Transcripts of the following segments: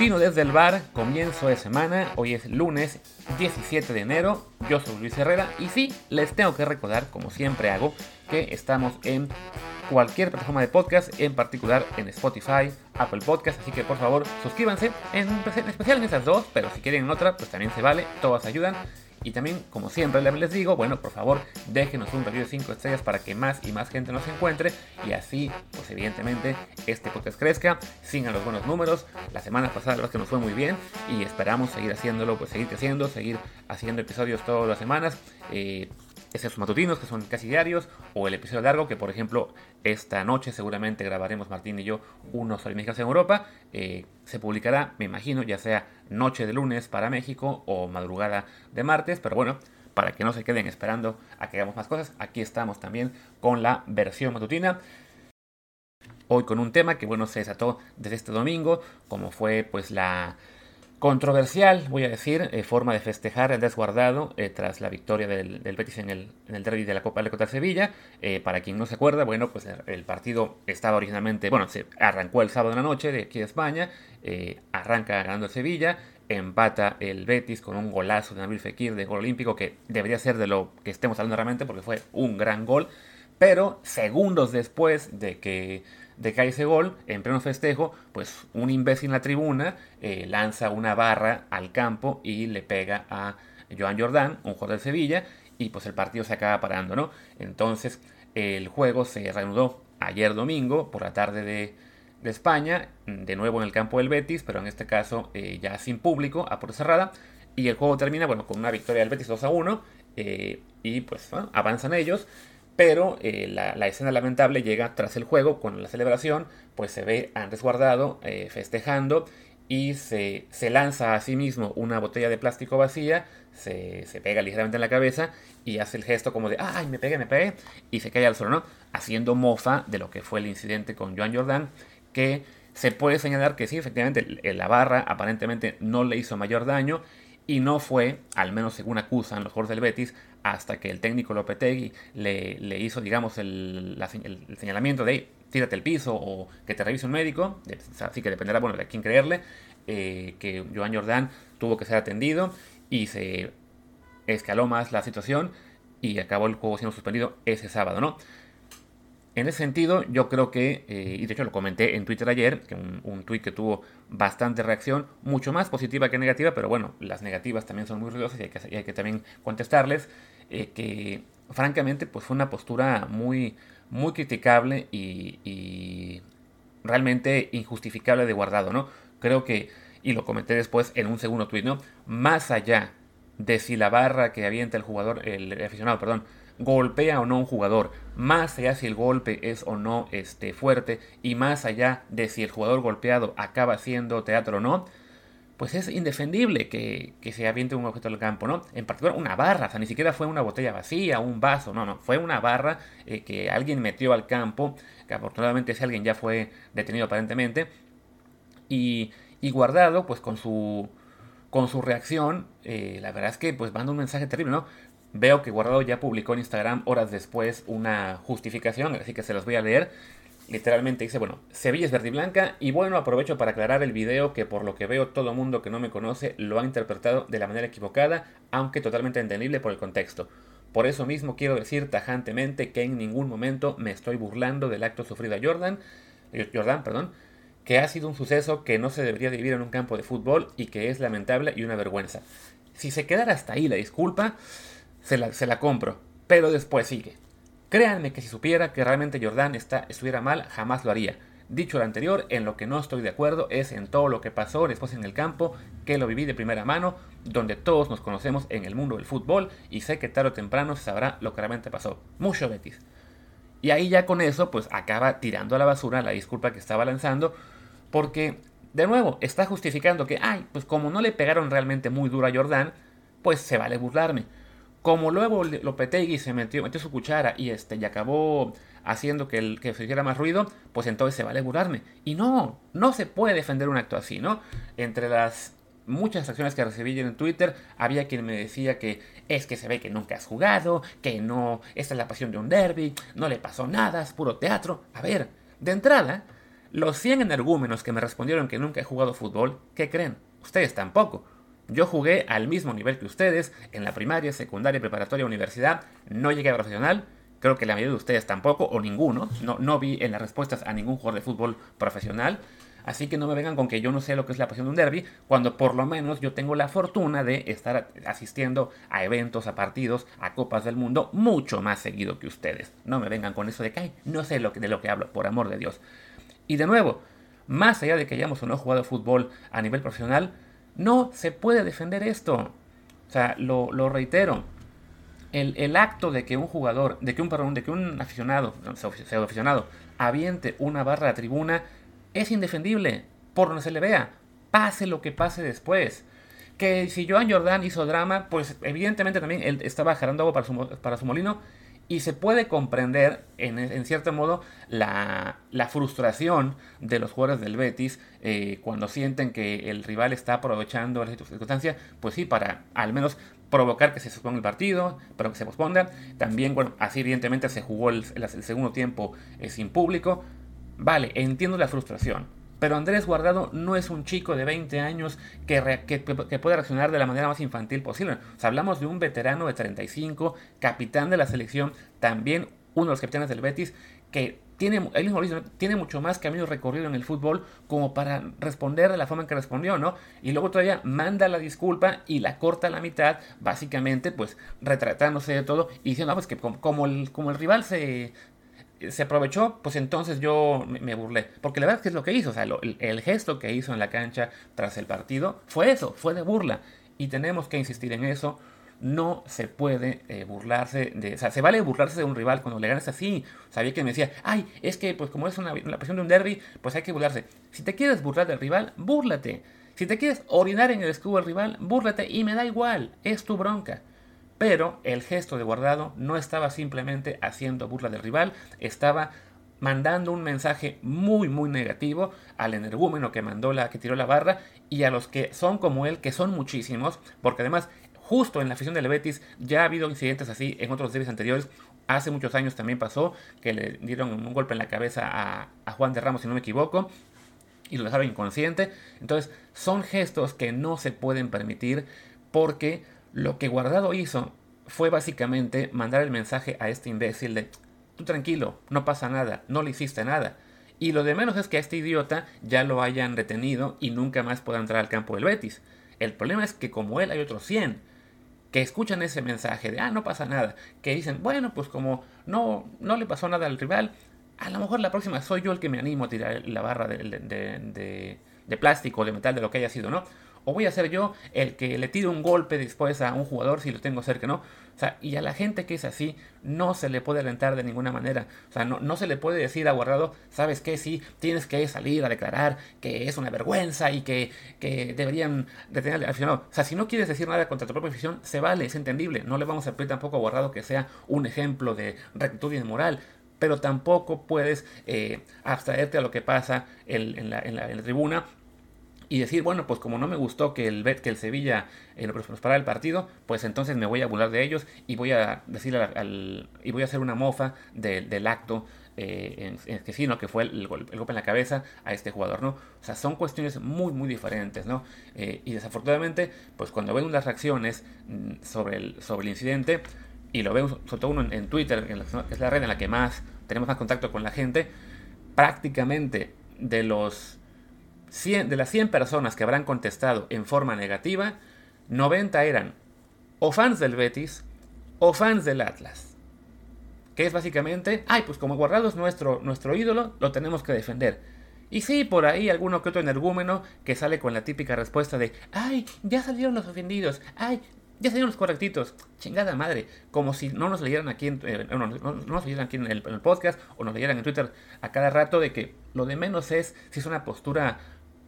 Matutino desde el bar, comienzo de semana, hoy es lunes 17 de enero, yo soy Luis Herrera y sí, les tengo que recordar, como siempre hago, que estamos en cualquier plataforma de podcast, en particular en Spotify, Apple Podcast, así que por favor suscríbanse, en, especial en esas dos, pero si quieren en otra, pues también se vale, todas ayudan. Y también, como siempre les digo, bueno, por favor, déjenos un review de 5 estrellas para que más y más gente nos encuentre y así, pues evidentemente, este podcast crezca, sigan los buenos números. La semana pasada la que nos fue muy bien y esperamos seguir haciéndolo, pues seguir creciendo, seguir haciendo episodios todas las semanas. Eh, esos matutinos que son casi diarios, o el episodio largo que por ejemplo esta noche seguramente grabaremos Martín y yo unos Olímpicos en Europa. Eh, se publicará, me imagino, ya sea noche de lunes para México o madrugada de martes, pero bueno, para que no se queden esperando a que hagamos más cosas, aquí estamos también con la versión matutina. Hoy con un tema que bueno se desató desde este domingo, como fue pues la Controversial, voy a decir, eh, forma de festejar el desguardado eh, tras la victoria del, Betis en el, en el derby de la Copa de contra Sevilla. Eh, para quien no se acuerda, bueno, pues el partido estaba originalmente, bueno, se arrancó el sábado de la noche de aquí de España, arranca ganando el Sevilla, empata el Betis con un golazo de Nabil Fekir de gol olímpico que debería ser de lo que estemos hablando realmente porque fue un gran gol, pero segundos después de que de cae ese gol, en pleno festejo, pues un imbécil en la tribuna eh, lanza una barra al campo y le pega a Joan Jordán, un jugador de Sevilla, y pues el partido se acaba parando, ¿no? Entonces el juego se reanudó ayer domingo por la tarde de, España, de nuevo en el campo del Betis, pero en este caso eh, ya sin público, a puerta cerrada, y el juego termina, bueno, con una victoria del Betis 2 a 1, eh, y pues avanzan ellos, pero eh, la, escena lamentable llega tras el juego, con la celebración, pues se ve a Andrés Guardado eh, festejando y se, lanza a sí mismo una botella de plástico vacía, se, se, pega ligeramente en la cabeza y hace el gesto como de, ay, me pegué, me pegué, y se cae al suelo, ¿no? Haciendo mofa de lo que fue el incidente con Joan Jordan, que se puede señalar que sí, efectivamente, la barra aparentemente no le hizo mayor daño y no fue, al menos según acusan los jugadores del Betis, hasta que el técnico Lopetegui le, le hizo, digamos, el, señalamiento de tírate el piso o que te revise un médico, así que dependerá, bueno, de quién creerle, eh, que Joan Jordán tuvo que ser atendido y se escaló más la situación y acabó el juego siendo suspendido ese sábado, ¿no? En ese sentido, yo creo que, eh, y de hecho lo comenté en Twitter ayer, que un, un tweet que tuvo bastante reacción, mucho más positiva que negativa, pero bueno, las negativas también son muy ruidosas y hay que también contestarles, eh, que francamente pues fue una postura muy, muy criticable y, realmente injustificable de guardado, ¿no? Creo que, y lo comenté después en un segundo tweet, ¿no? Más allá de si la barra que avienta el jugador, el aficionado, perdón, golpea o no un jugador, más allá si el golpe es o no este, fuerte y más allá de si el jugador golpeado acaba siendo teatro o no, pues es indefendible que, se aviente un objeto al campo, ¿no? En particular una barra, o sea, ni siquiera fue una botella vacía, un vaso, no, no, fue una barra eh, que alguien metió al campo, que afortunadamente ese alguien ya fue detenido aparentemente, y, guardado, pues con su, con su reacción, eh, la verdad es que pues manda un mensaje terrible, ¿no? Veo que Guardado ya publicó en Instagram horas después una justificación, así que se los voy a leer. Literalmente dice, bueno, Sevilla es verde y blanca y bueno, aprovecho para aclarar el video que por lo que veo todo mundo que no me conoce lo ha interpretado de la manera equivocada, aunque totalmente entendible por el contexto. Por eso mismo quiero decir tajantemente que en ningún momento me estoy burlando del acto sufrido a Jordan, eh, Jordan, perdón, que ha sido un suceso que no se debería vivir en un campo de fútbol y que es lamentable y una vergüenza. Si se quedara hasta ahí la disculpa, se la, compro. Pero después sigue. Créanme que si supiera que realmente Jordan está, estuviera mal, jamás lo haría. Dicho lo anterior, en lo que no estoy de acuerdo es en todo lo que pasó después en el campo, que lo viví de primera mano, donde todos nos conocemos en el mundo del fútbol y sé que tarde o temprano sabrá lo que realmente pasó. Mucho Betis. Y ahí ya con eso, pues acaba tirando a la basura la disculpa que estaba lanzando, porque, de nuevo, está justificando que, ay, pues como no le pegaron realmente muy duro a Jordan, pues se vale burlarme. Como luego Lopetegui se metió, metió su cuchara y, este, y acabó haciendo que, el, que se hiciera más ruido, pues entonces se vale burlarme. Y no, no se puede defender un acto así, ¿no? Entre las muchas acciones que recibí en Twitter, había quien me decía que es que se ve que nunca has jugado, que no, esta es la pasión de un derby, no le pasó nada, es puro teatro. A ver, de entrada, Los 100 energúmenos que me respondieron que nunca he jugado fútbol, ¿qué creen? Ustedes tampoco. Yo jugué al mismo nivel que ustedes en la primaria, secundaria, preparatoria, universidad. No llegué a profesional. Creo que la mayoría de ustedes tampoco, o ninguno. No, vi en las respuestas a ningún jugador de fútbol profesional. Así que no me vengan con que yo no sé lo que es la pasión de un derby, cuando por lo menos yo tengo la fortuna de estar asistiendo a eventos, a partidos, a copas del mundo mucho más seguido que ustedes. No me vengan con eso de que no sé lo que, de lo que hablo, por amor de Dios. Y de nuevo, más allá de que hayamos o no jugado fútbol a nivel profesional, no se puede defender esto. O sea, lo, reitero. El, acto de que un jugador, de que un, perdón, de que un aficionado, pseudo aficionado, aviente una barra a tribuna es indefendible, por donde se le vea, pase lo que pase después. Que si Joan Jordan hizo drama, pues evidentemente también él estaba jalando agua para su, para su molino y se puede comprender en, cierto modo la, frustración de los jugadores del Betis eh, cuando sienten que el rival está aprovechando la circunstancia, pues sí, para al menos provocar que se suponga el partido, para que se posponga. También, bueno, así evidentemente se jugó el, segundo tiempo eh, sin público. Vale, entiendo la frustración, pero Andrés Guardado no es un chico de 20 años que, que, puede reaccionar de la manera más infantil posible. Hablamos de un veterano de 35, capitán de la selección, también uno de los capitanes del Betis, que tiene, él mismo tiene mucho más camino recorrido en el fútbol como para responder de la forma en que respondió, ¿no? Y luego todavía manda la disculpa y la corta a la mitad, básicamente, pues retratándose de todo y diciendo, no, pues que como el, como el rival se, se aprovechó, pues entonces yo me, burlé. Porque la verdad es que es lo que hizo. O sea, el, gesto que hizo en la cancha tras el partido fue eso, fue de burla. Y tenemos que insistir en eso. No se puede eh, burlarse de. O sea, se vale burlarse de un rival cuando le ganas así. Sabía que me decía, ay, es que pues como es una, la presión de un derby, pues hay que burlarse. Si te quieres burlar del rival, búrlate. Si te quieres orinar en el escudo del rival, búrlate y me da igual, es tu bronca. Pero el gesto de guardado no estaba simplemente haciendo burla del rival, estaba mandando un mensaje muy muy negativo al energúmeno que mandó la que tiró la barra y a los que son como él, que son muchísimos, porque además justo en la afición del Betis ya ha habido incidentes así en otros derbis anteriores. Hace muchos años también pasó que le dieron un golpe en la cabeza a, a Juan de Ramos, si no me equivoco, y lo dejaron inconsciente. Entonces, son gestos que no se pueden permitir porque lo que Guardado hizo fue básicamente mandar el mensaje a este imbécil de, tú tranquilo, no pasa nada, no le hiciste nada. Y lo de menos es que a este idiota ya lo hayan detenido y nunca más pueda entrar al campo del Betis. El problema es que como él hay otros 100 que escuchan ese mensaje de, ah, no pasa nada, que dicen, bueno, pues como no, no le pasó nada al rival, a lo mejor la próxima soy yo el que me animo a tirar la barra de, de, de plástico o de metal, de lo que haya sido, ¿no? O voy a ser yo el que le tire un golpe después a un jugador si lo tengo cerca, ¿no? O sea, y a la gente que es así, no se le puede alentar de ninguna manera. O sea, no, no se le puede decir a Guardado, ¿sabes qué? Sí, tienes que salir a declarar que es una vergüenza y que, que deberían detener al aficionado. O sea, si no quieres decir nada contra tu propia afición, se vale, es entendible. No le vamos a pedir tampoco a Guardado que sea un ejemplo de rectitud y de moral pero tampoco puedes eh, abstraerte a lo que pasa en, la, en, la, en, la, tribuna y decir, bueno, pues como no me gustó que el que el Sevilla eh, lo prosperara el partido, pues entonces me voy a burlar de ellos y voy a decirle al, y voy a hacer una mofa del acto eh, que sí, ¿no? Que fue el, golpe en la cabeza a este jugador, ¿no? O sea, son cuestiones muy, muy diferentes, ¿no? Eh, y desafortunadamente, pues cuando ven unas reacciones mm, sobre el, sobre el incidente, y lo veo sobre todo uno en, Twitter, que es la red en la que más tenemos más contacto con la gente, prácticamente de los de las 100 personas que habrán contestado en forma negativa, 90 eran o fans del Betis o fans del Atlas. Que es básicamente, ay, pues como Guardado es nuestro, nuestro ídolo, lo tenemos que defender. Y sí, por ahí alguno que otro energúmeno que sale con la típica respuesta de, ay, ya salieron los ofendidos, ay, ya salieron los correctitos. Chingada madre. Como si no nos leyeran aquí en, eh, no, nos leyeran aquí en en el, podcast o nos leyeran en Twitter a cada rato de que lo de menos es si es una postura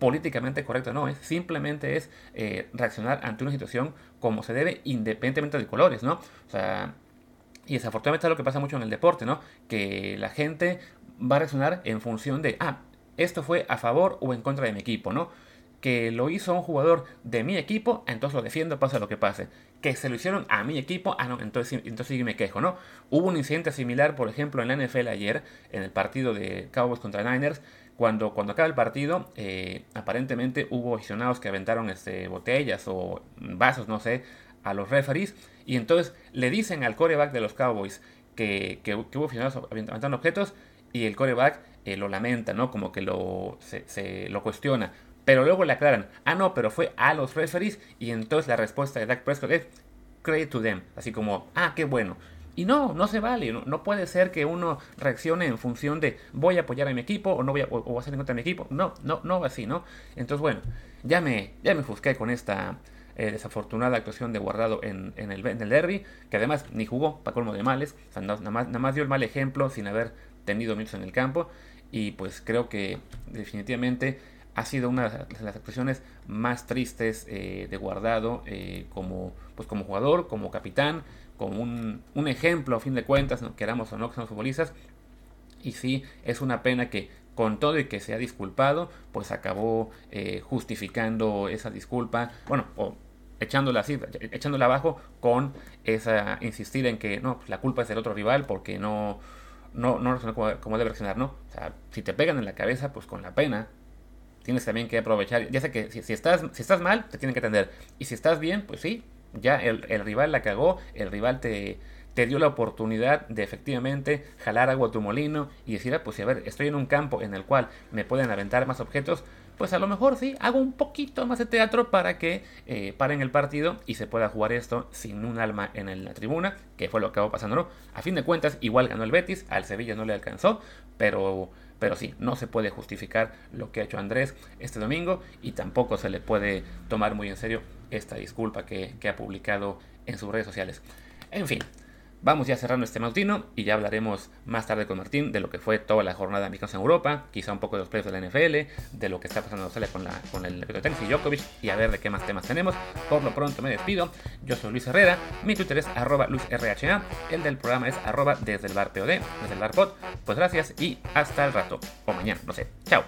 políticamente correcto, no, es simplemente es eh, reaccionar ante una situación como se debe, independientemente de colores, ¿no? O sea, y desafortunadamente es lo que pasa mucho en el deporte, ¿no? Que la gente va a reaccionar en función de, ah, esto fue a favor o en contra de mi equipo, ¿no? Que lo hizo un jugador de mi equipo, entonces lo defiendo, pasa lo que pase. Que se lo hicieron a mi equipo, ah, no, entonces, entonces sí me quejo, ¿no? Hubo un incidente similar, por ejemplo, en la NFL ayer, en el partido de Cowboys contra Niners, cuando, cuando acaba el partido, eh, aparentemente hubo aficionados que aventaron este, botellas o vasos, no sé, a los referees. Y entonces le dicen al coreback de los Cowboys que, que, hubo aficionados aventando objetos y el coreback eh, lo lamenta, ¿no? Como que lo, se, lo cuestiona. Pero luego le aclaran, ah, no, pero fue a los referees. Y entonces la respuesta de Dak Prescott es, credit to them. Así como, ah, qué bueno. Y no, no se vale. No, puede ser que uno reaccione en función de voy a apoyar a mi equipo o no voy a, o, hacer en contra de mi equipo. No, no, no así, ¿no? Entonces, bueno, ya me, ya me fusqué con esta eh, desafortunada actuación de Guardado en, el, en, el, derby, que además ni jugó para colmo de males. O sea, nada, más, nada más dio el mal ejemplo sin haber tenido minutos en el campo. Y pues creo que definitivamente ha sido una de las actuaciones más tristes eh, de Guardado eh, como, pues como jugador, como capitán, como un, un, ejemplo a fin de cuentas, queramos o no que somos futbolistas. Y sí, es una pena que con todo y que se ha disculpado, pues acabó eh, justificando esa disculpa, bueno, o echándola así, echándola abajo con esa insistir en que no, pues la culpa es del otro rival porque no no no como, como debe reaccionar, ¿no? O sea, si te pegan en la cabeza, pues con la pena tienes también que aprovechar, ya sé que si, estás si estás mal, te tienen que atender y si estás bien, pues sí, ya el, rival la cagó, el rival te, te dio la oportunidad de efectivamente jalar agua a tu molino y decir, ah, pues a ver, estoy en un campo en el cual me pueden aventar más objetos, pues a lo mejor sí, hago un poquito más de teatro para que eh, paren el partido y se pueda jugar esto sin un alma en la tribuna, que fue lo que acabó pasando. A fin de cuentas, igual ganó el Betis, al Sevilla no le alcanzó, pero pero sí, no se puede justificar lo que ha hecho Andrés este domingo y tampoco se le puede tomar muy en serio esta disculpa que, ha publicado en sus redes sociales. En fin, Vamos ya cerrando este matutino y ya hablaremos más tarde con Martín de lo que fue toda la jornada de Amigos en Europa, quizá un poco de los precios de la NFL, de lo que está pasando en Australia con, la, con el tenis y Djokovic y a ver de qué más temas tenemos. Por lo pronto me despido. Yo soy Luis Herrera, mi Twitter es arroba LuisRHA, el del programa es arroba desde el bar POD, desde el bar pod. Pues gracias y hasta el rato, o mañana, no sé. Chao.